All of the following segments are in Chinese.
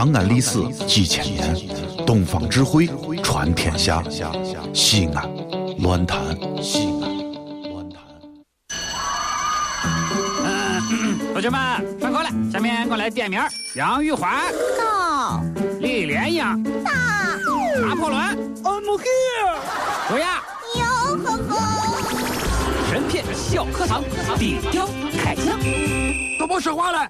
长安历史几千年，东方智慧传天下。西安，乱谈西安，乱谈。同学们上课了，下面我来点名：杨玉环、到李莲英、大拿破仑、I'm here、卓雅。哟呵呵，神片小课堂，底雕开讲。都别说话了。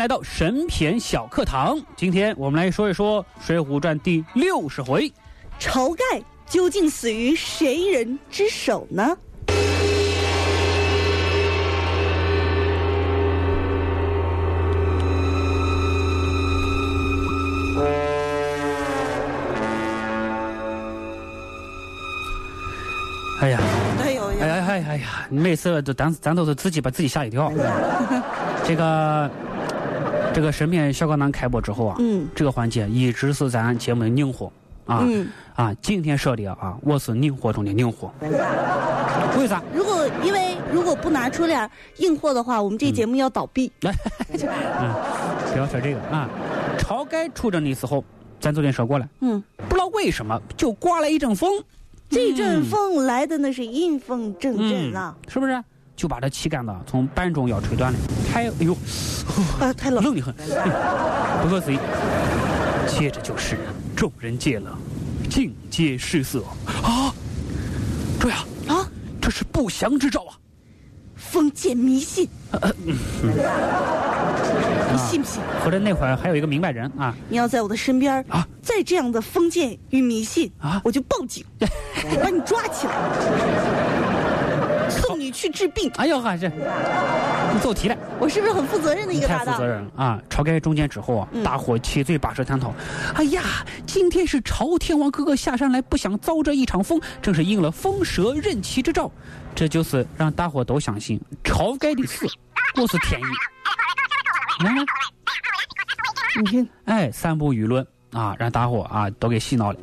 来到神片小课堂。今天我们来说一说《水浒传》第六十回。晁盖究竟死于谁人之手呢？哎呀，哎呦哎呀哎呀哎呀！每次都咱咱都是自己把自己吓一跳。这个这个神片小课堂开播之后啊，嗯这个环节一直是咱节目的硬货啊、嗯，啊！今天说的啊，我是硬货中的硬货。为啥？如果因为如果不拿出点硬货的话，我们这节目要倒闭。嗯，不要说这个啊。晁盖出征的时候，咱昨天说过了，嗯，不知道为什么就刮了一阵风，这阵风来的那是阴风阵阵啊！是不是？就把这旗杆子从半中腰吹断了，太哎呦，啊，太冷。冷得很，不可思议。接着就是众人见了，尽皆失色啊！这呀，啊，这是不祥之兆啊！封建迷信，你信不信？合着那会儿还有一个明白人啊，你要在我的身边啊再这样的封建与迷信啊我就报警，把你抓起来，送你去治病。哎呦哈，这你走题了。我是不是很负责任的一个搭档太负责？任了啊！晁盖中间之后啊，嗯大伙七嘴八舌探讨。哎呀，今天是朝天王哥哥下山来，不想遭这一场风，正是应了风蛇任其之兆。这就是让大伙都相信晁盖的死不是天意。来来，你听，哎，散布舆论啊，让大伙啊都给洗脑了。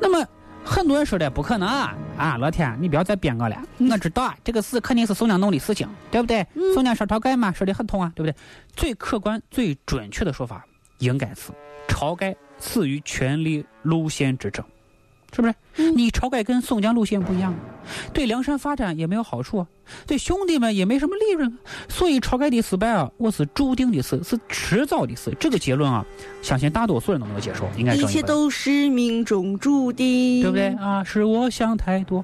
那么。很多人说的不可能啊！啊，老天，你不要再编我了。我知道啊，这个事肯定是宋江弄的事情，对不对？宋江杀晁盖嘛，说的很通啊，对不对？最客观、最准确的说法，应该是晁盖死于权力路线之争，是不是？你晁盖跟宋江路线不一样，对梁山发展也没有好处啊，对兄弟们也没什么利润啊。所以晁盖的失败啊，我是注定的事，是迟早的事。这个结论啊，相信大多数人都能够接受，应该一正一切都是命中注定，对不对？啊？是我想太多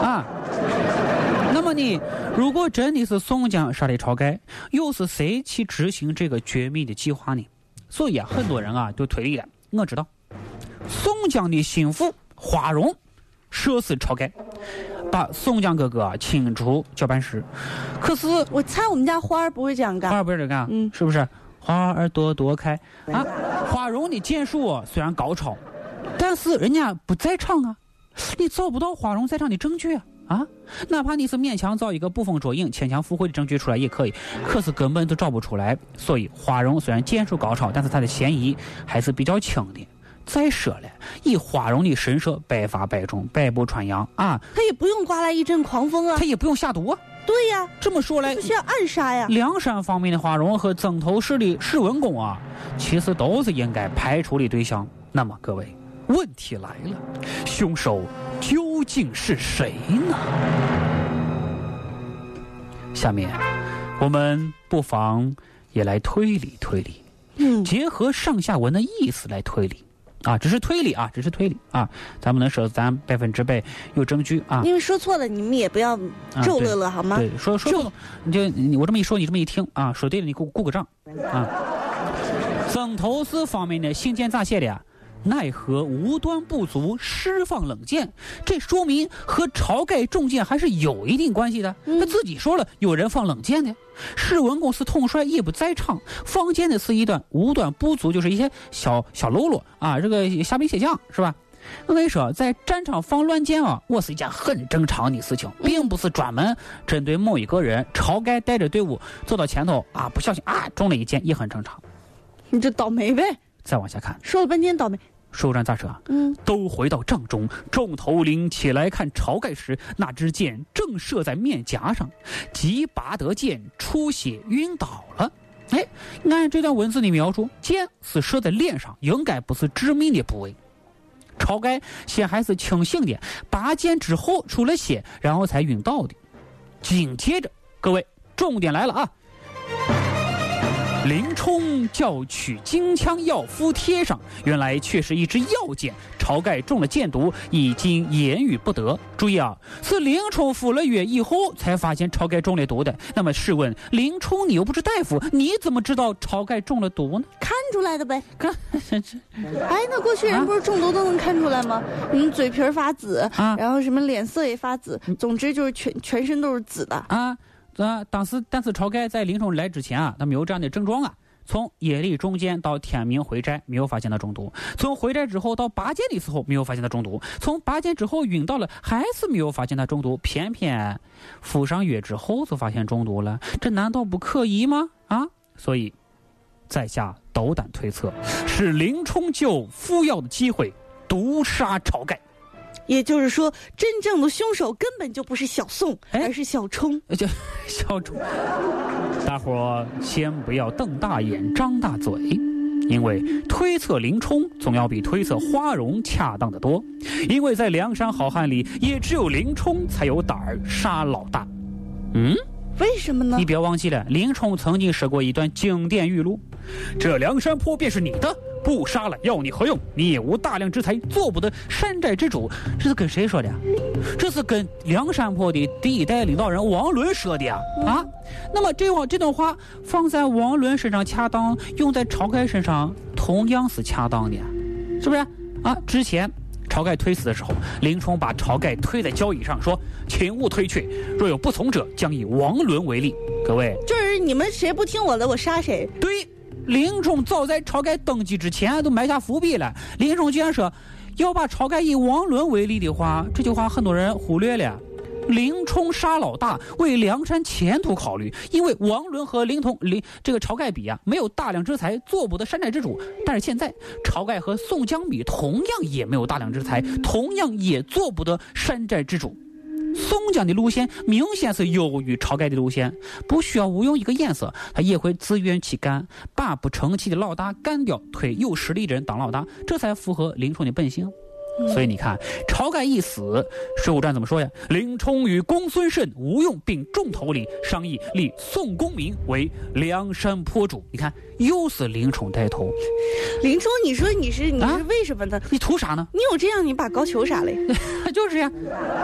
啊。那么你如果真的是宋江杀的晁盖，又是谁去执行这个绝密的计划呢？所以啊，很多人啊就推理了。我知道，宋江的心腹花荣射死晁盖，把宋江哥哥啊请出交办室。可是我猜我们家花儿不会这样干花。儿不会这样干，嗯是不是？花儿朵朵开啊！花荣的剑术啊虽然高超，但是人家不在场啊，你找不到花荣在场的证据啊啊！哪怕你是勉强找一个捕风捉影、牵强附会的证据出来也可以，可是根本都找不出来。所以花荣虽然剑术高超，但是他的嫌疑还是比较轻的。再说了，以花荣的神射，百发百中，百步穿杨啊，他也不用刮来一阵狂风啊他。也不用下毒啊。对呀，这么说来不，需要暗杀呀。梁山方面的花荣和曾头市的史文恭啊，其实都是应该排除的对象。那么各位，问题来了，凶手究竟是谁呢？下面我们不妨也来推理推理，嗯，结合上下文的意思来推理。啊，只是推理啊，只是推理啊，咱不能说咱百分之百有证据啊。因为说错了，你们也不要咒乐乐好吗？对，说说错，你就你我这么一说，你这么一听啊，说对了，你给我鼓个掌啊。曾头市方面的信件咋写的呀？奈何无端不足，释放冷箭，这说明和晁盖中箭还是有一定关系的。他自己说了，有人放冷箭的。史文恭是统帅，也不在场，放箭的是一段无端不足，就是一些小小喽啰啊，这个虾兵蟹将是吧？我跟你说，在战场放乱箭啊，我是一件很正常的事情，并不是专门针对某一个人。晁盖带着队伍走到前头啊，不小心啊中了一箭，也很正常。你这倒霉呗！再往下看，说了半天倒霉。水浒传咋说？嗯，都回到帐中，众头领起来看晁盖时，那支箭正射在面颊上，即拔得箭，出血晕倒了。哎，按这段文字的描述，箭是射在脸上，应该不是致命的部位。晁盖先还是清醒的，拔剑之后出了血，然后才晕倒的。紧接着，各位，重点来了啊！林冲叫取金枪药敷贴上，原来却是一支药箭。晁盖中了箭毒，已经言语不得。注意啊，是林冲敷了药以后才发现晁盖中了毒的。那么试问，林冲你又不是大夫，你怎么知道晁盖中了毒呢？看出来的呗。看，哎，那过去人不是中毒都能看出来吗？嗯，嘴皮发紫啊，然后什么脸色也发紫，总之就是全全身都是紫的啊。啊，当时但是晁盖在林冲来之前啊，他没有这样的症状啊。从夜里中间到天明回寨，没有发现他中毒；从回寨之后到拔剑的时候，没有发现他中毒；从拔剑之后晕倒了，还是没有发现他中毒。偏偏敷上药之后就发现中毒了，这难道不可疑吗？啊！所以，在下斗胆推测，是林冲就服药的机会毒杀晁盖。也就是说，真正的凶手根本就不是小宋，而是小冲。就 小冲，大伙儿先不要瞪大眼、张大嘴，因为推测林冲总要比推测花荣恰当的多。因为在梁山好汉里，也只有林冲才有胆儿杀老大。嗯，为什么呢？你别忘记了，林冲曾经说过一段经典语录：“这梁山坡便是你的。”不杀了，要你何用？你也无大量之财，做不得山寨之主。这是跟谁说的？这是跟梁山泊的第一代领导人王伦说的呀！啊，那么这往这段话放在王伦身上恰当，用在晁盖身上同样是恰当的，是不是？啊，之前晁盖推死的时候，林冲把晁盖推在交椅上，说：“请勿推却，若有不从者，将以王伦为例。”各位，就是你们谁不听我的，我杀谁。对。林冲早在晁盖登基之前都埋下伏笔了。林冲既然说要把晁盖以王伦为例的话，这句话很多人忽略了。林冲杀老大为梁山前途考虑，因为王伦和林通林这个晁盖比啊，没有大量之财，做不得山寨之主。但是现在晁盖和宋江比，同样也没有大量之财，同样也做不得山寨之主。宋江的路线明显是优于晁盖的路线，不需要吴用一个眼色，他也会自愿去干，把不成器的老大干掉，推有实力的人当老大，这才符合林冲的本性。所以你看，晁盖一死，《水浒传》怎么说呀？林冲与公孙胜、吴用并众头领商议立宋公明为梁山坡主。你看，又是林冲带头。林冲，你说你是你是为什么呢？你图啥呢？你有这样，你把高俅杀了？就是呀，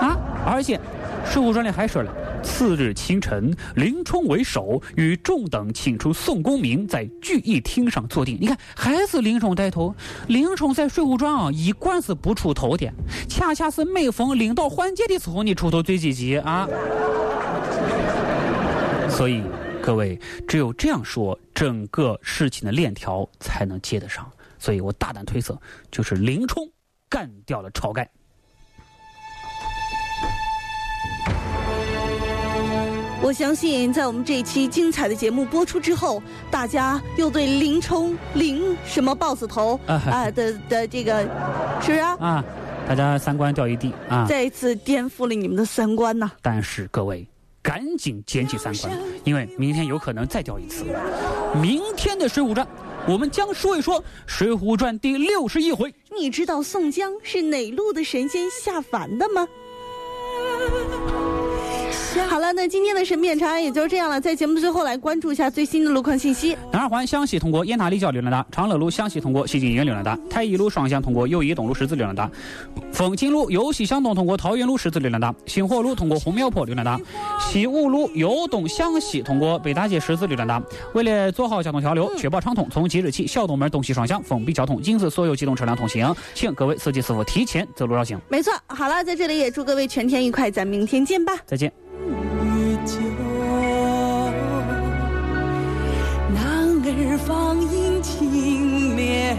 啊！而且，《水浒传》里还说了。次日清晨，林冲为首，与众等请出宋公明，在聚义厅上坐定。你看，还是林冲带头。林冲在《水浒传》啊，一贯是不出头的，恰恰是每逢领导换届的时候，你出头最积极啊。所以，各位，只有这样说，整个事情的链条才能接得上。所以我大胆推测，就是林冲干掉了晁盖。我相信，在我们这一期精彩的节目播出之后，大家又对林冲、林什么豹子头啊的的这个，是不是啊？啊，大家三观掉一地啊！再一次颠覆了你们的三观呐！但是各位，赶紧捡起三观，因为明天有可能再掉一次。明天的《水浒传》，我们将说一说《水浒传》第六十一回。你知道宋江是哪路的神仙下凡的吗？好了，那今天的神秘长安也就这样了。在节目的最后，来关注一下最新的路况信息。南二环湘西通过雁塔立交流量大，长乐路湘西通过西京医院流量大，太一路双向通过友谊东路十字流量大，凤青路由西向东通过桃园路十字流量大，星火路通过红庙坡流量大，西五路由东向西通过北大街十字流量大。为了做好交通桥流，确保畅通，从即日起小东门东西双向封闭交通，禁止所有机动车辆通行，请各位司机师傅提前走路绕行。没错，好了，在这里也祝各位全天愉快，咱明天见吧，再见。枝芳阴清绵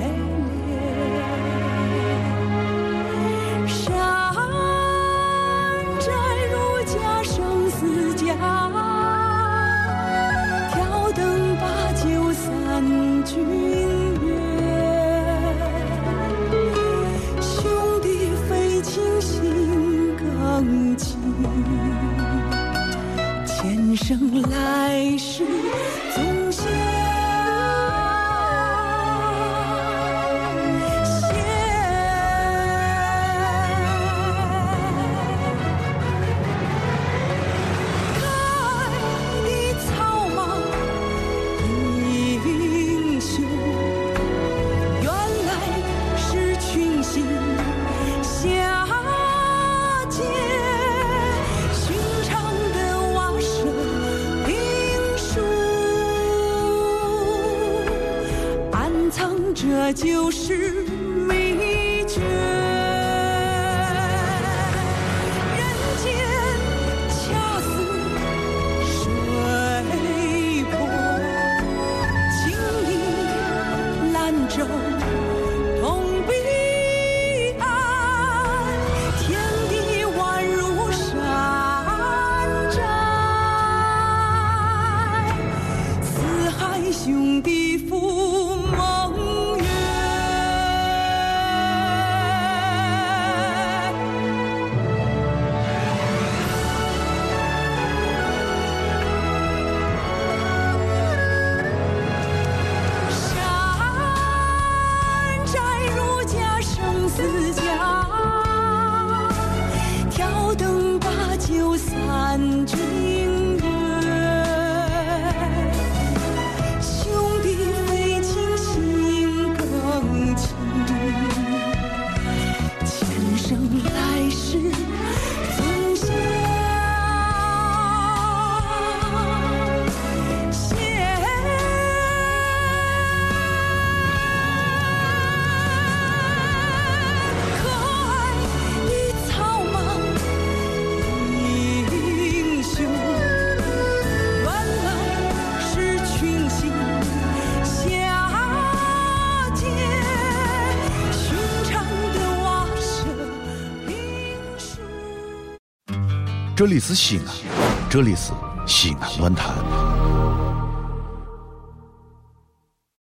冽山寨如家生死灯把酒散兄弟亲心更前生来世 with you 这里是西安这里是西安论坛。